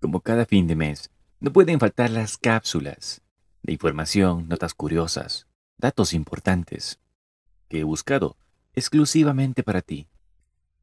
Como cada fin de mes, no pueden faltar las cápsulas de información, notas curiosas, datos importantes que he buscado exclusivamente para ti,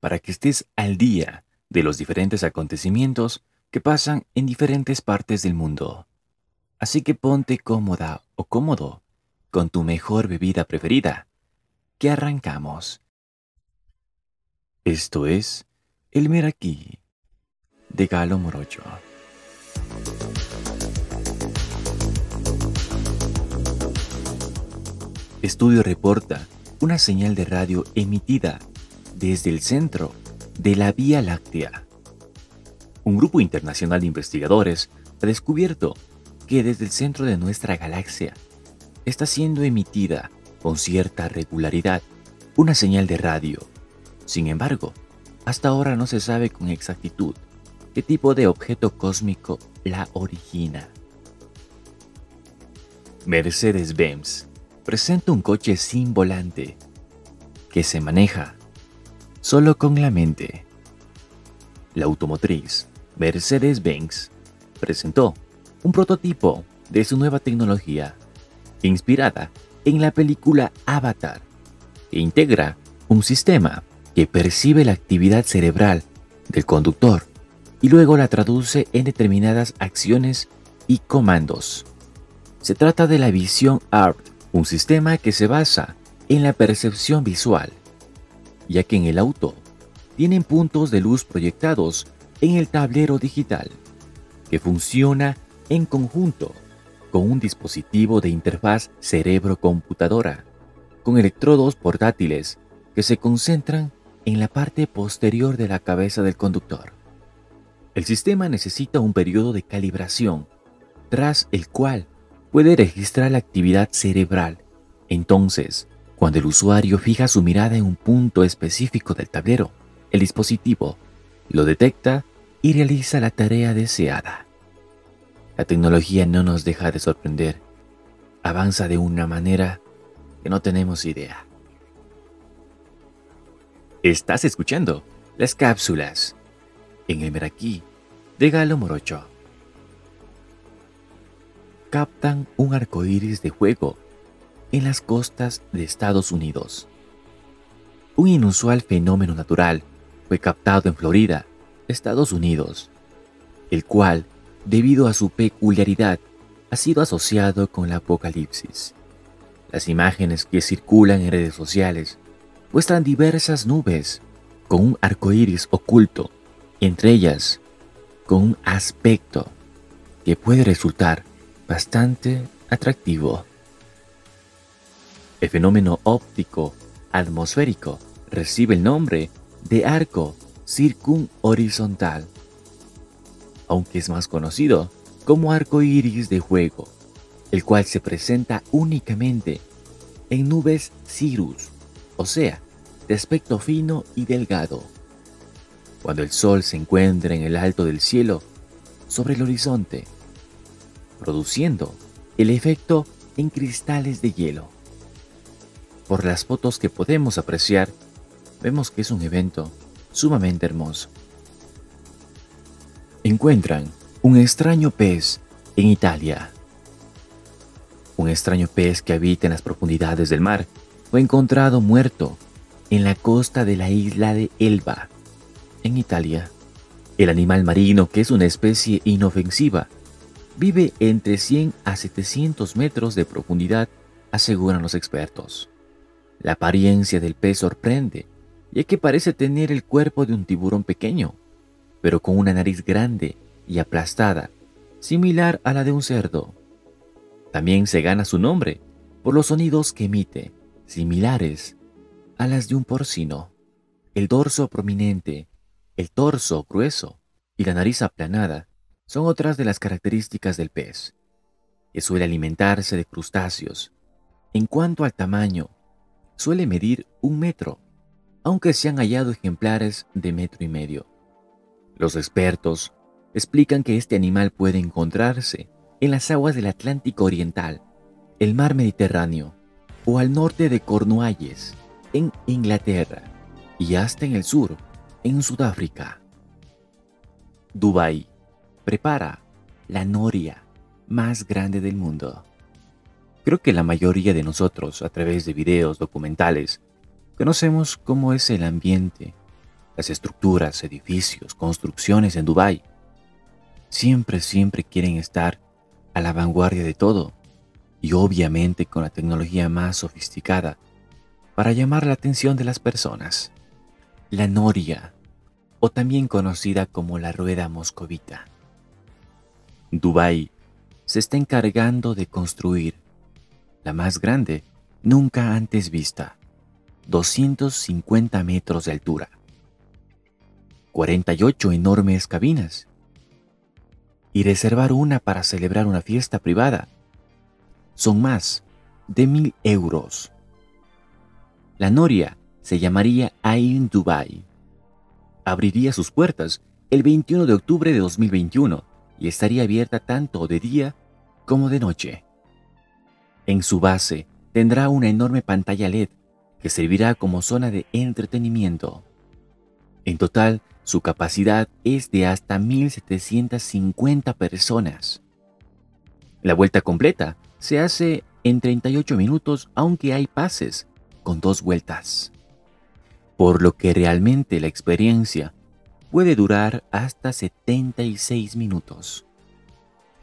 para que estés al día de los diferentes acontecimientos que pasan en diferentes partes del mundo. Así que ponte cómoda o cómodo con tu mejor bebida preferida, que arrancamos. Esto es El Meraquí de Galo Morocho. Estudio reporta una señal de radio emitida desde el centro de la Vía Láctea. Un grupo internacional de investigadores ha descubierto que desde el centro de nuestra galaxia está siendo emitida con cierta regularidad una señal de radio. Sin embargo, hasta ahora no se sabe con exactitud qué tipo de objeto cósmico la origina. Mercedes-Benz presenta un coche sin volante que se maneja solo con la mente. La automotriz Mercedes-Benz presentó un prototipo de su nueva tecnología, inspirada en la película Avatar, e integra un sistema que percibe la actividad cerebral del conductor y luego la traduce en determinadas acciones y comandos. Se trata de la Vision Art, un sistema que se basa en la percepción visual, ya que en el auto tienen puntos de luz proyectados en el tablero digital, que funciona en conjunto con un dispositivo de interfaz cerebro-computadora, con electrodos portátiles que se concentran en la parte posterior de la cabeza del conductor. El sistema necesita un periodo de calibración, tras el cual puede registrar la actividad cerebral. Entonces, cuando el usuario fija su mirada en un punto específico del tablero, el dispositivo lo detecta y realiza la tarea deseada. La tecnología no nos deja de sorprender. Avanza de una manera que no tenemos idea. Estás escuchando las cápsulas en el Meraquí de Galo Morocho. Captan un arco iris de juego en las costas de Estados Unidos. Un inusual fenómeno natural fue captado en Florida, Estados Unidos, el cual debido a su peculiaridad, ha sido asociado con la apocalipsis. Las imágenes que circulan en redes sociales muestran diversas nubes con un arco iris oculto, entre ellas con un aspecto que puede resultar bastante atractivo. El fenómeno óptico atmosférico recibe el nombre de arco circunhorizontal aunque es más conocido como arco iris de juego, el cual se presenta únicamente en nubes cirrus, o sea, de aspecto fino y delgado. Cuando el sol se encuentra en el alto del cielo, sobre el horizonte, produciendo el efecto en cristales de hielo. Por las fotos que podemos apreciar, vemos que es un evento sumamente hermoso encuentran un extraño pez en Italia. Un extraño pez que habita en las profundidades del mar fue encontrado muerto en la costa de la isla de Elba, en Italia. El animal marino, que es una especie inofensiva, vive entre 100 a 700 metros de profundidad, aseguran los expertos. La apariencia del pez sorprende, ya que parece tener el cuerpo de un tiburón pequeño, pero con una nariz grande y aplastada, similar a la de un cerdo. También se gana su nombre por los sonidos que emite, similares a las de un porcino. El dorso prominente, el torso grueso y la nariz aplanada son otras de las características del pez, que suele alimentarse de crustáceos. En cuanto al tamaño, suele medir un metro, aunque se han hallado ejemplares de metro y medio. Los expertos explican que este animal puede encontrarse en las aguas del Atlántico Oriental, el mar Mediterráneo o al norte de Cornualles, en Inglaterra, y hasta en el sur, en Sudáfrica. Dubái prepara la noria más grande del mundo. Creo que la mayoría de nosotros, a través de videos documentales, conocemos cómo es el ambiente, las estructuras, edificios, construcciones en Dubái. Siempre, siempre quieren estar a la vanguardia de todo y obviamente con la tecnología más sofisticada para llamar la atención de las personas. La noria, o también conocida como la rueda moscovita. Dubái se está encargando de construir la más grande nunca antes vista, 250 metros de altura, 48 enormes cabinas y reservar una para celebrar una fiesta privada. Son más de mil euros. La noria se llamaría Ain Dubai. Abriría sus puertas el 21 de octubre de 2021 y estaría abierta tanto de día como de noche. En su base tendrá una enorme pantalla LED que servirá como zona de entretenimiento. En total, su capacidad es de hasta 1.750 personas. La vuelta completa se hace en 38 minutos aunque hay pases con dos vueltas. Por lo que realmente la experiencia puede durar hasta 76 minutos.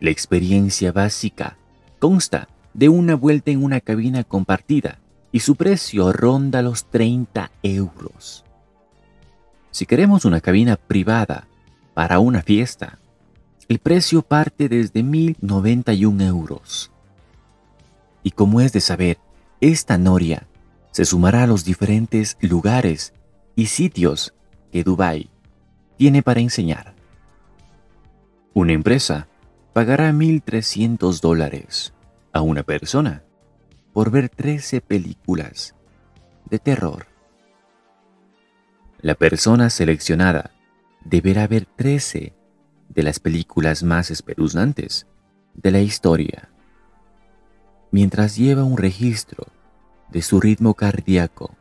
La experiencia básica consta de una vuelta en una cabina compartida y su precio ronda los 30 euros. Si queremos una cabina privada para una fiesta, el precio parte desde 1.091 euros. Y como es de saber, esta noria se sumará a los diferentes lugares y sitios que Dubai tiene para enseñar. Una empresa pagará 1.300 dólares a una persona por ver 13 películas de terror. La persona seleccionada deberá ver 13 de las películas más espeluznantes de la historia, mientras lleva un registro de su ritmo cardíaco,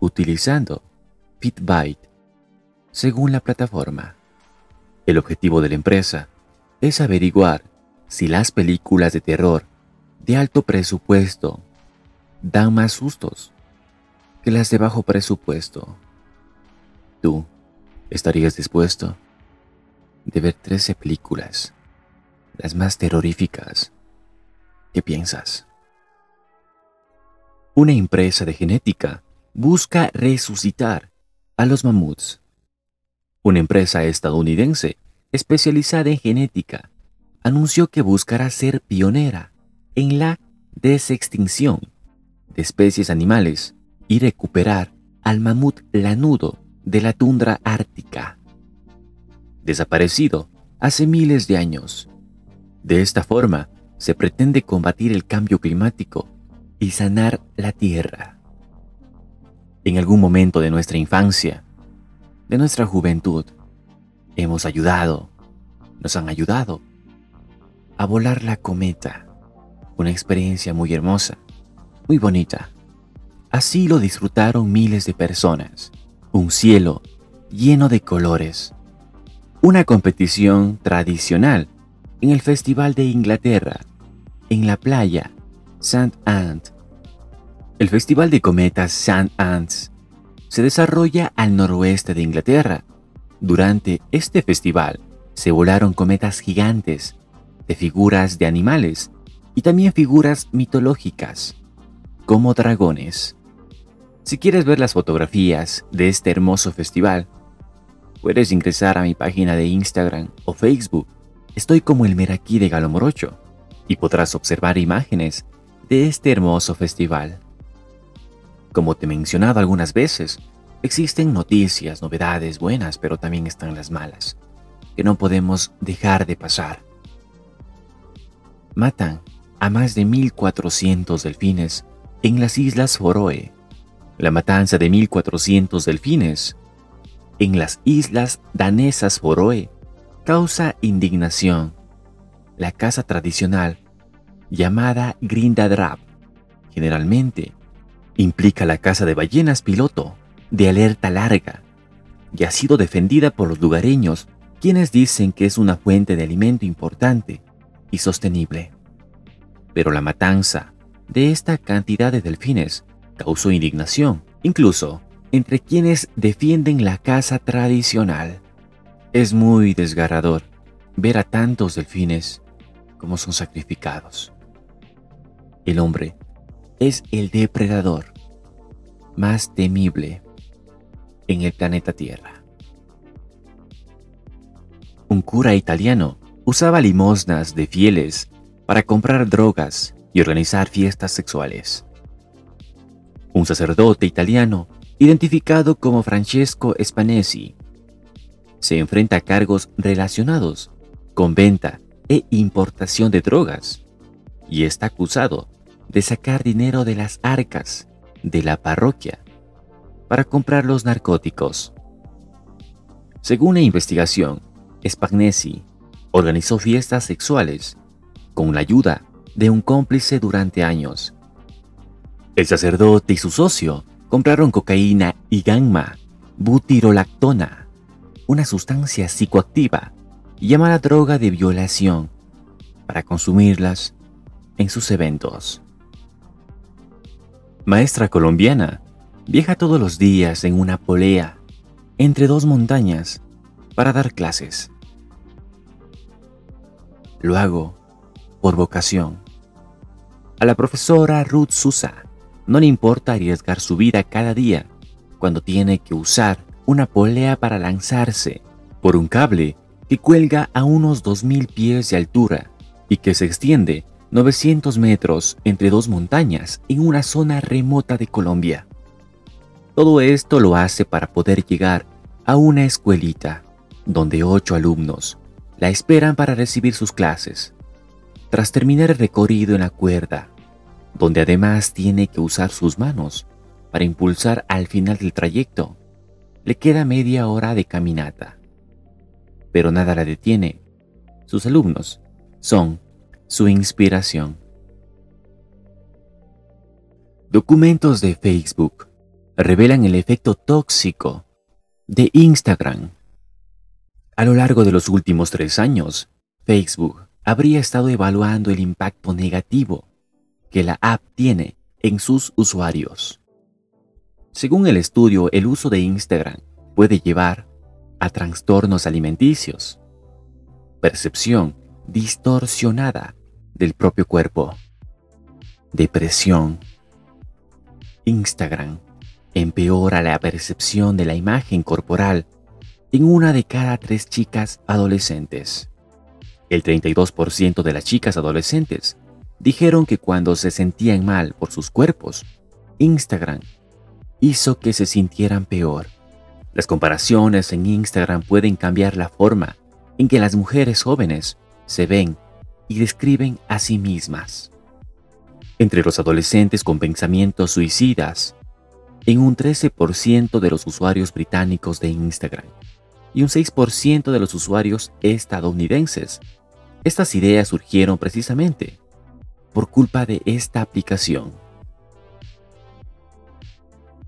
utilizando Fitbite según la plataforma. El objetivo de la empresa es averiguar si las películas de terror de alto presupuesto dan más sustos que las de bajo presupuesto. ¿Tú estarías dispuesto de ver 13 películas, las más terroríficas? ¿Qué piensas? Una empresa de genética busca resucitar a los mamuts. Una empresa estadounidense especializada en genética anunció que buscará ser pionera en la desextinción de especies animales y recuperar al mamut lanudo de la tundra ártica, desaparecido hace miles de años. De esta forma, se pretende combatir el cambio climático y sanar la tierra. En algún momento de nuestra infancia, de nuestra juventud, hemos ayudado, nos han ayudado a volar la cometa una experiencia muy hermosa, muy bonita. Así lo disfrutaron miles de personas. Un cielo lleno de colores. Una competición tradicional en el Festival de Inglaterra, en la playa St. Ant. El Festival de Cometas St. Ants se desarrolla al noroeste de Inglaterra. Durante este festival se volaron cometas gigantes de figuras de animales y también figuras mitológicas, como dragones. Si quieres ver las fotografías de este hermoso festival, puedes ingresar a mi página de Instagram o Facebook. Estoy como el Meraquí de Galomorocho y podrás observar imágenes de este hermoso festival. Como te he mencionado algunas veces, existen noticias, novedades buenas, pero también están las malas, que no podemos dejar de pasar. Matan a más de 1.400 delfines en las Islas Foroe. La matanza de 1.400 delfines en las islas danesas Foroe causa indignación. La caza tradicional, llamada Grindadrap, generalmente implica la caza de ballenas piloto de alerta larga y ha sido defendida por los lugareños quienes dicen que es una fuente de alimento importante y sostenible. Pero la matanza de esta cantidad de delfines causó indignación, incluso entre quienes defienden la caza tradicional. Es muy desgarrador ver a tantos delfines como son sacrificados. El hombre es el depredador más temible en el planeta Tierra. Un cura italiano usaba limosnas de fieles para comprar drogas y organizar fiestas sexuales. Un sacerdote italiano, identificado como Francesco Spanesi, se enfrenta a cargos relacionados con venta e importación de drogas y está acusado de sacar dinero de las arcas de la parroquia para comprar los narcóticos. Según la investigación, Spagnesi organizó fiestas sexuales con la ayuda de un cómplice durante años. El sacerdote y su socio compraron cocaína y gamma butirolactona, una sustancia psicoactiva llamada droga de violación, para consumirlas en sus eventos. Maestra colombiana viaja todos los días en una polea entre dos montañas para dar clases. Lo hago por vocación. A la profesora Ruth Susa no le importa arriesgar su vida cada día cuando tiene que usar una polea para lanzarse por un cable que cuelga a unos 2.000 pies de altura y que se extiende 900 metros entre dos montañas en una zona remota de Colombia. Todo esto lo hace para poder llegar a una escuelita donde ocho alumnos la esperan para recibir sus clases. Tras terminar el recorrido en la cuerda, donde además tiene que usar sus manos para impulsar al final del trayecto, le queda media hora de caminata. Pero nada la detiene. Sus alumnos son su inspiración. Documentos de Facebook revelan el efecto tóxico de Instagram. A lo largo de los últimos tres años, Facebook habría estado evaluando el impacto negativo que la app tiene en sus usuarios. Según el estudio, el uso de Instagram puede llevar a trastornos alimenticios, percepción distorsionada del propio cuerpo, depresión. Instagram empeora la percepción de la imagen corporal en una de cada tres chicas adolescentes. El 32% de las chicas adolescentes dijeron que cuando se sentían mal por sus cuerpos, Instagram hizo que se sintieran peor. Las comparaciones en Instagram pueden cambiar la forma en que las mujeres jóvenes se ven y describen a sí mismas. Entre los adolescentes con pensamientos suicidas, en un 13% de los usuarios británicos de Instagram y un 6% de los usuarios estadounidenses. Estas ideas surgieron precisamente por culpa de esta aplicación.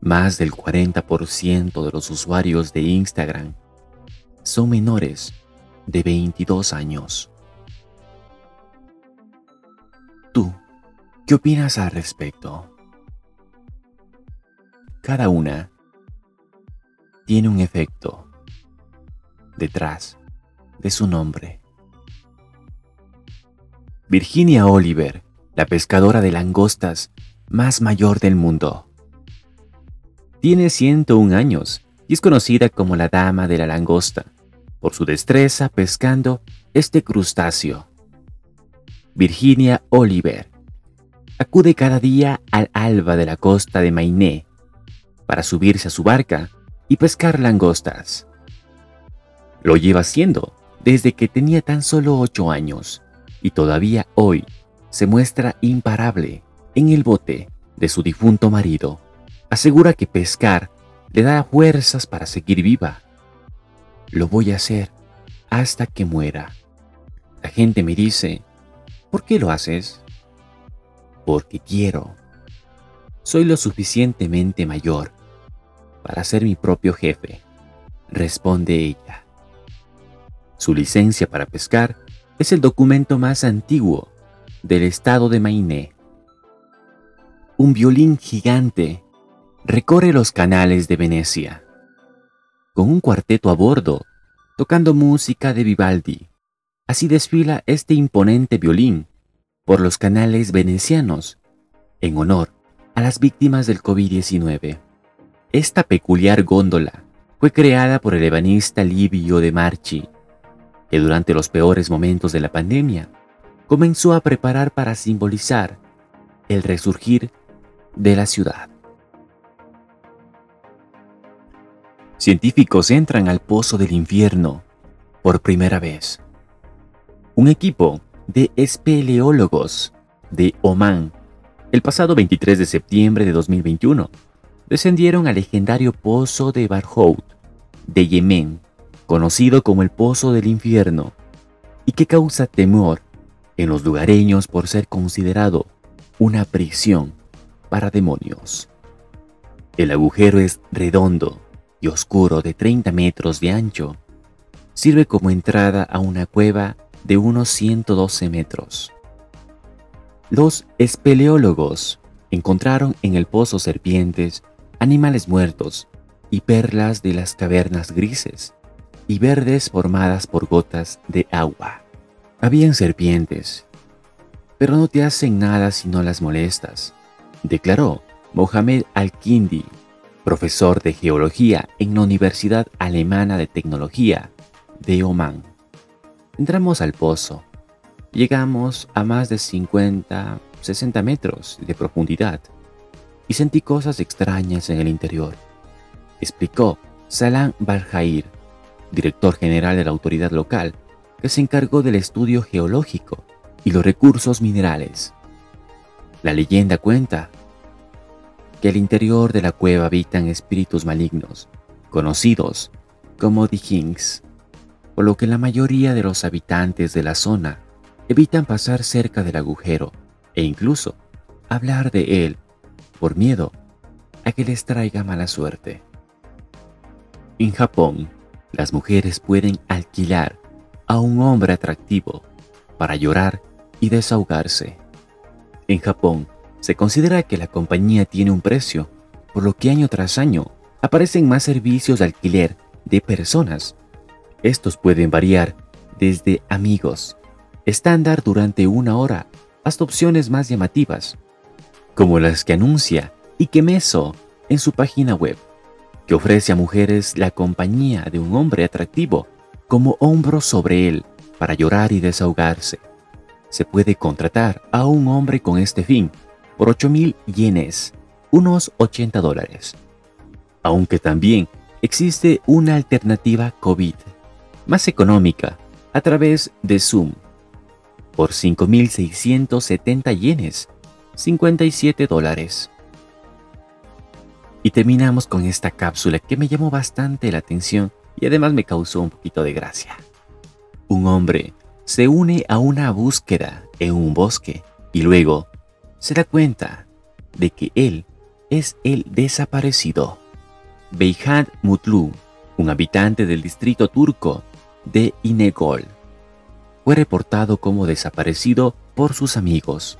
Más del 40% de los usuarios de Instagram son menores de 22 años. ¿Tú qué opinas al respecto? Cada una tiene un efecto detrás de su nombre. Virginia Oliver, la pescadora de langostas más mayor del mundo. Tiene 101 años y es conocida como la Dama de la Langosta por su destreza pescando este crustáceo Virginia Oliver, acude cada día al alba de la costa de Mainé para subirse a su barca y pescar langostas. Lo lleva haciendo desde que tenía tan solo ocho años y todavía hoy se muestra imparable en el bote de su difunto marido. Asegura que pescar le da fuerzas para seguir viva. Lo voy a hacer hasta que muera. La gente me dice ¿Por qué lo haces? Porque quiero. Soy lo suficientemente mayor para ser mi propio jefe, responde ella. Su licencia para pescar es el documento más antiguo del estado de Maine. Un violín gigante recorre los canales de Venecia, con un cuarteto a bordo, tocando música de Vivaldi. Así desfila este imponente violín por los canales venecianos en honor a las víctimas del COVID-19. Esta peculiar góndola fue creada por el ebanista Livio de Marchi, que durante los peores momentos de la pandemia comenzó a preparar para simbolizar el resurgir de la ciudad. Científicos entran al pozo del infierno por primera vez. Un equipo de espeleólogos de Oman, el pasado 23 de septiembre de 2021, descendieron al legendario pozo de Barhout, de Yemen, conocido como el Pozo del Infierno, y que causa temor en los lugareños por ser considerado una prisión para demonios. El agujero es redondo y oscuro de 30 metros de ancho. Sirve como entrada a una cueva de unos 112 metros. Los espeleólogos encontraron en el pozo serpientes, animales muertos y perlas de las cavernas grises y verdes formadas por gotas de agua. Habían serpientes, pero no te hacen nada si no las molestas, declaró Mohamed Al-Kindi, profesor de geología en la Universidad Alemana de Tecnología de Oman. Entramos al pozo. Llegamos a más de 50, 60 metros de profundidad y sentí cosas extrañas en el interior explicó Salam Barjair, director general de la autoridad local, que se encargó del estudio geológico y los recursos minerales. La leyenda cuenta que al interior de la cueva habitan espíritus malignos, conocidos como Dijings, por lo que la mayoría de los habitantes de la zona evitan pasar cerca del agujero e incluso hablar de él por miedo a que les traiga mala suerte. En Japón, las mujeres pueden alquilar a un hombre atractivo para llorar y desahogarse. En Japón, se considera que la compañía tiene un precio, por lo que año tras año aparecen más servicios de alquiler de personas. Estos pueden variar desde amigos, estándar durante una hora, hasta opciones más llamativas, como las que anuncia Ikemeso en su página web que ofrece a mujeres la compañía de un hombre atractivo como hombro sobre él para llorar y desahogarse. Se puede contratar a un hombre con este fin por 8.000 yenes, unos 80 dólares. Aunque también existe una alternativa COVID, más económica, a través de Zoom, por 5.670 yenes, 57 dólares. Y terminamos con esta cápsula que me llamó bastante la atención y además me causó un poquito de gracia. Un hombre se une a una búsqueda en un bosque y luego se da cuenta de que él es el desaparecido. Beyhan Mutlu, un habitante del distrito turco de Inegol, fue reportado como desaparecido por sus amigos,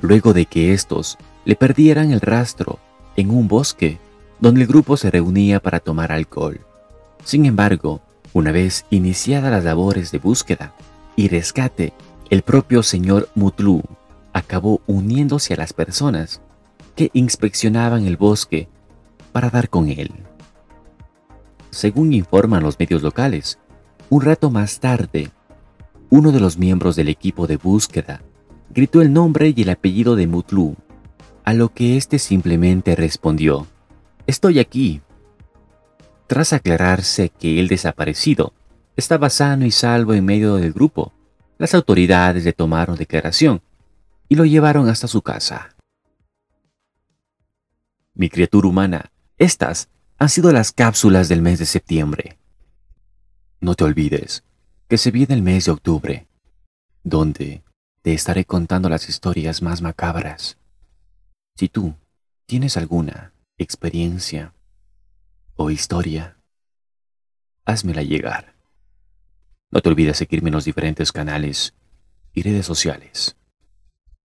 luego de que estos le perdieran el rastro en un bosque donde el grupo se reunía para tomar alcohol. Sin embargo, una vez iniciadas las labores de búsqueda y rescate, el propio señor Mutlu acabó uniéndose a las personas que inspeccionaban el bosque para dar con él. Según informan los medios locales, un rato más tarde, uno de los miembros del equipo de búsqueda gritó el nombre y el apellido de Mutlu a lo que éste simplemente respondió, Estoy aquí. Tras aclararse que el desaparecido estaba sano y salvo en medio del grupo, las autoridades le tomaron declaración y lo llevaron hasta su casa. Mi criatura humana, estas han sido las cápsulas del mes de septiembre. No te olvides que se viene el mes de octubre, donde te estaré contando las historias más macabras si tú tienes alguna experiencia o historia, házmela llegar. No te olvides seguirme en los diferentes canales y redes sociales.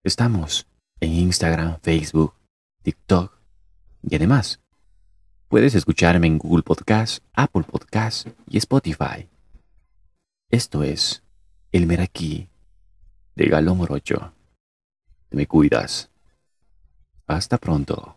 Estamos en Instagram, Facebook, TikTok y además puedes escucharme en Google Podcast, Apple Podcast y Spotify. Esto es El Meraquí de Galo Morocho. Te me cuidas. Hasta pronto.